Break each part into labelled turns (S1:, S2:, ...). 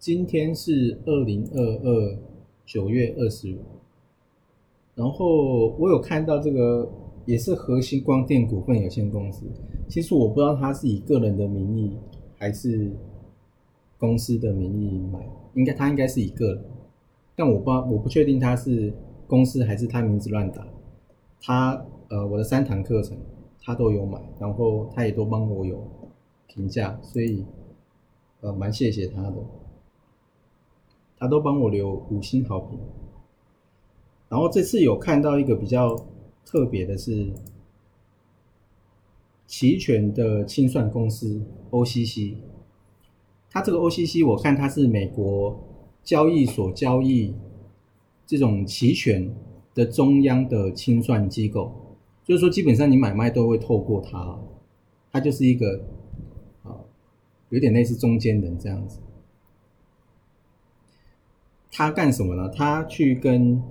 S1: 今天是二零二二九月二十五，然后我有看到这个也是核心光电股份有限公司。其实我不知道他是以个人的名义还是公司的名义买，应该他应该是以个人，但我不我不确定他是公司还是他名字乱打。他呃我的三堂课程他都有买，然后他也都帮我有评价，所以呃蛮谢谢他的。他都帮我留五星好评，然后这次有看到一个比较特别的是，期权的清算公司 OCC，它这个 OCC 我看它是美国交易所交易这种期权的中央的清算机构，就是说基本上你买卖都会透过它，它就是一个啊有点类似中间人这样子。他干什么呢？他去跟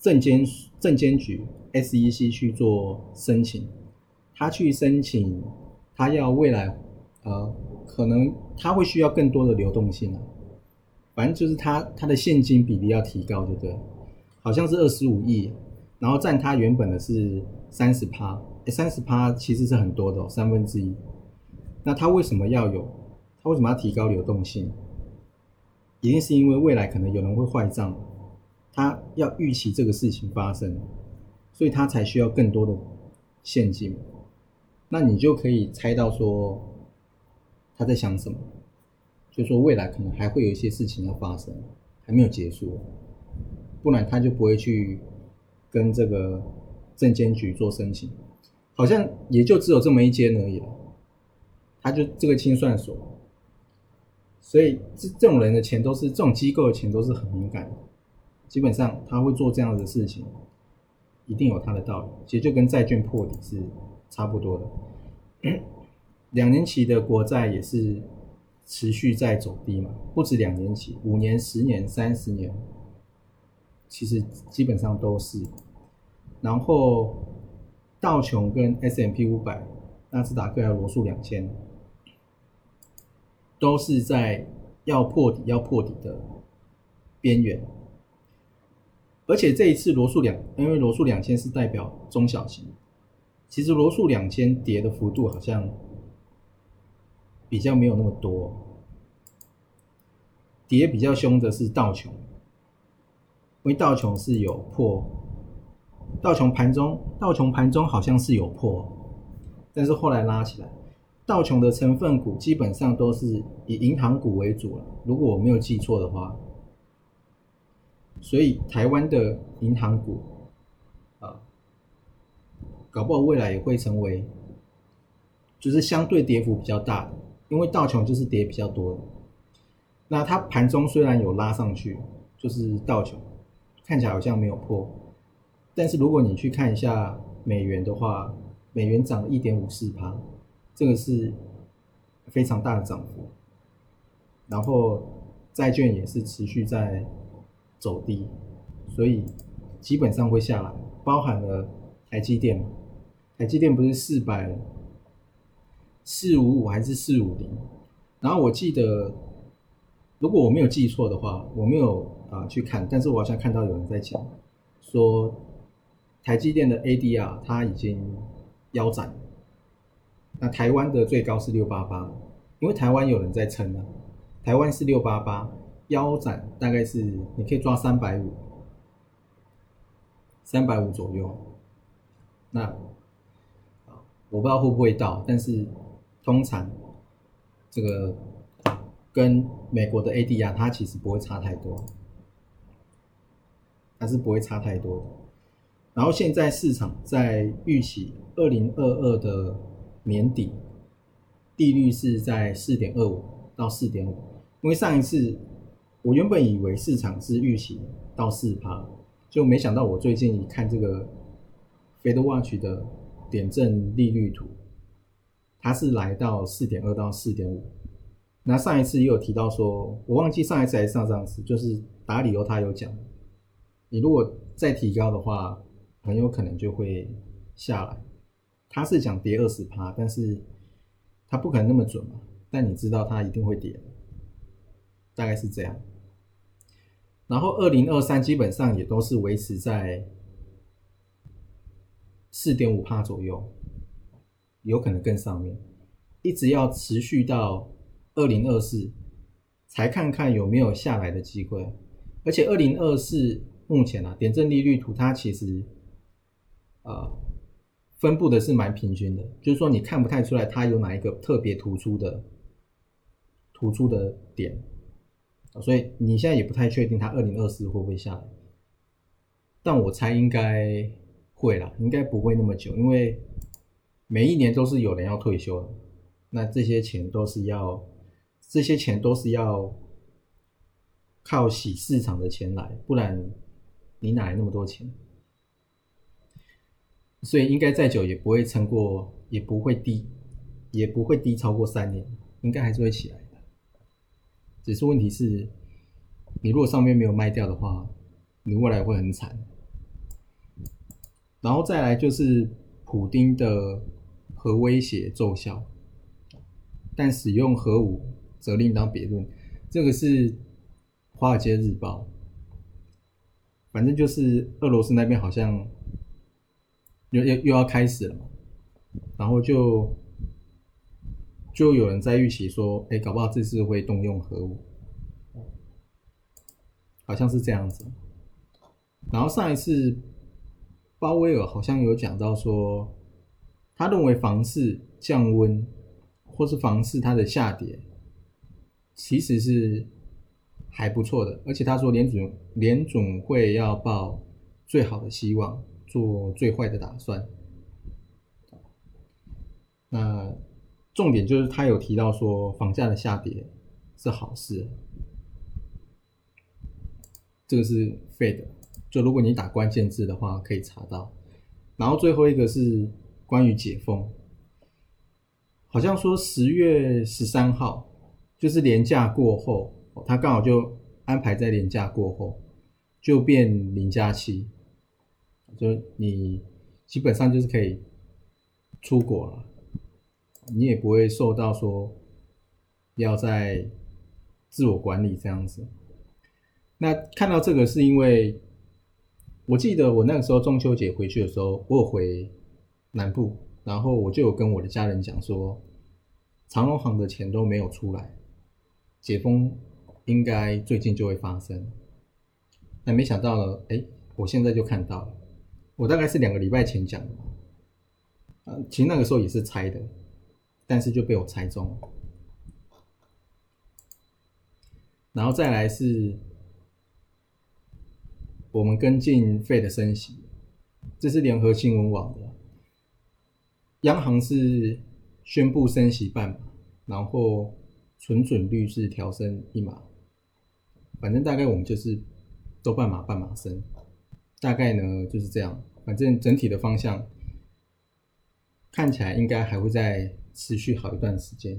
S1: 证监证监局 SEC 去做申请，他去申请，他要未来呃，可能他会需要更多的流动性啊。反正就是他他的现金比例要提高，对不对？好像是二十五亿，然后占他原本的是三十趴，三十趴其实是很多的，三分之一。那他为什么要有？他为什么要提高流动性？一定是因为未来可能有人会坏账，他要预期这个事情发生，所以他才需要更多的现金。那你就可以猜到说他在想什么，就说未来可能还会有一些事情要发生，还没有结束，不然他就不会去跟这个证监局做申请。好像也就只有这么一间而已了，他就这个清算所。所以这这种人的钱都是这种机构的钱都是很敏感的，基本上他会做这样的事情，一定有他的道理。其实就跟债券破底是差不多的，两年期的国债也是持续在走低嘛，不止两年期，五年、十年、三十年，其实基本上都是。然后道琼跟 S M P 五百、纳斯达克还有罗素两千。都是在要破底、要破底的边缘，而且这一次罗素两，因为罗素两千是代表中小型，其实罗素两千跌的幅度好像比较没有那么多，跌比较凶的是道琼，因为道琼是有破，道琼盘中道琼盘中好像是有破，但是后来拉起来。道琼的成分股基本上都是以银行股为主了，如果我没有记错的话，所以台湾的银行股啊，搞不好未来也会成为，就是相对跌幅比较大的，因为道琼就是跌比较多的。那它盘中虽然有拉上去，就是道琼看起来好像没有破，但是如果你去看一下美元的话，美元涨了一点五四趴。这个是非常大的涨幅，然后债券也是持续在走低，所以基本上会下来，包含了台积电，台积电不是四百四五五还是四五零？然后我记得，如果我没有记错的话，我没有啊去看，但是我好像看到有人在讲说，台积电的 ADR 它已经腰斩。那台湾的最高是六八八，因为台湾有人在撑啊，台湾是六八八，腰斩大概是你可以抓三百五，三百五左右。那，我不知道会不会到，但是通常这个跟美国的 ADR 它其实不会差太多，它是不会差太多。然后现在市场在预期二零二二的。年底，利率是在四点二五到四点五，因为上一次我原本以为市场是预期到四趴，就没想到我最近看这个 Fed Watch 的点阵利率图，它是来到四点二到四点五。那上一次也有提到说，我忘记上一次还是上上次，就是打理由他有讲，你如果再提高的话，很有可能就会下来。他是讲跌二十趴，但是他不可能那么准嘛。但你知道他一定会跌，大概是这样。然后二零二三基本上也都是维持在四点五帕左右，有可能更上面，一直要持续到二零二四才看看有没有下来的机会。而且二零二四目前啊，点阵利率图它其实呃分布的是蛮平均的，就是说你看不太出来它有哪一个特别突出的。突出的点，所以你现在也不太确定它二零二四会不会下来，但我猜应该会啦，应该不会那么久，因为每一年都是有人要退休的，那这些钱都是要，这些钱都是要靠洗市场的钱来，不然你哪来那么多钱？所以应该再久也不会撑过，也不会低，也不会低超过三年，应该还是会起来的。只是问题是，你如果上面没有卖掉的话，你未来会很惨。然后再来就是普丁的核威胁奏效，但使用核武则另当别论。这个是《华尔街日报》，反正就是俄罗斯那边好像又又又要开始了嘛，然后就。就有人在预期说，哎，搞不好这次会动用核武，好像是这样子。然后上一次鲍威尔好像有讲到说，他认为房市降温或是房市它的下跌，其实是还不错的。而且他说联准联准会要抱最好的希望，做最坏的打算。那。重点就是他有提到说，房价的下跌是好事，这个是 Fed。就如果你打关键字的话，可以查到。然后最后一个是关于解封，好像说十月十三号就是年假过后，他刚好就安排在年假过后就变零假期，就你基本上就是可以出国了。你也不会受到说要在自我管理这样子。那看到这个是因为，我记得我那个时候中秋节回去的时候，我有回南部，然后我就有跟我的家人讲说，长隆行的钱都没有出来，解封应该最近就会发生。那没想到呢，哎，我现在就看到了，我大概是两个礼拜前讲的，啊，其实那个时候也是猜的。但是就被我猜中了，然后再来是，我们跟进费的升息，这是联合新闻网的，央行是宣布升息半码，然后存准率是调升一码，反正大概我们就是都半码半码升，大概呢就是这样，反正整体的方向看起来应该还会再。持续好一段时间。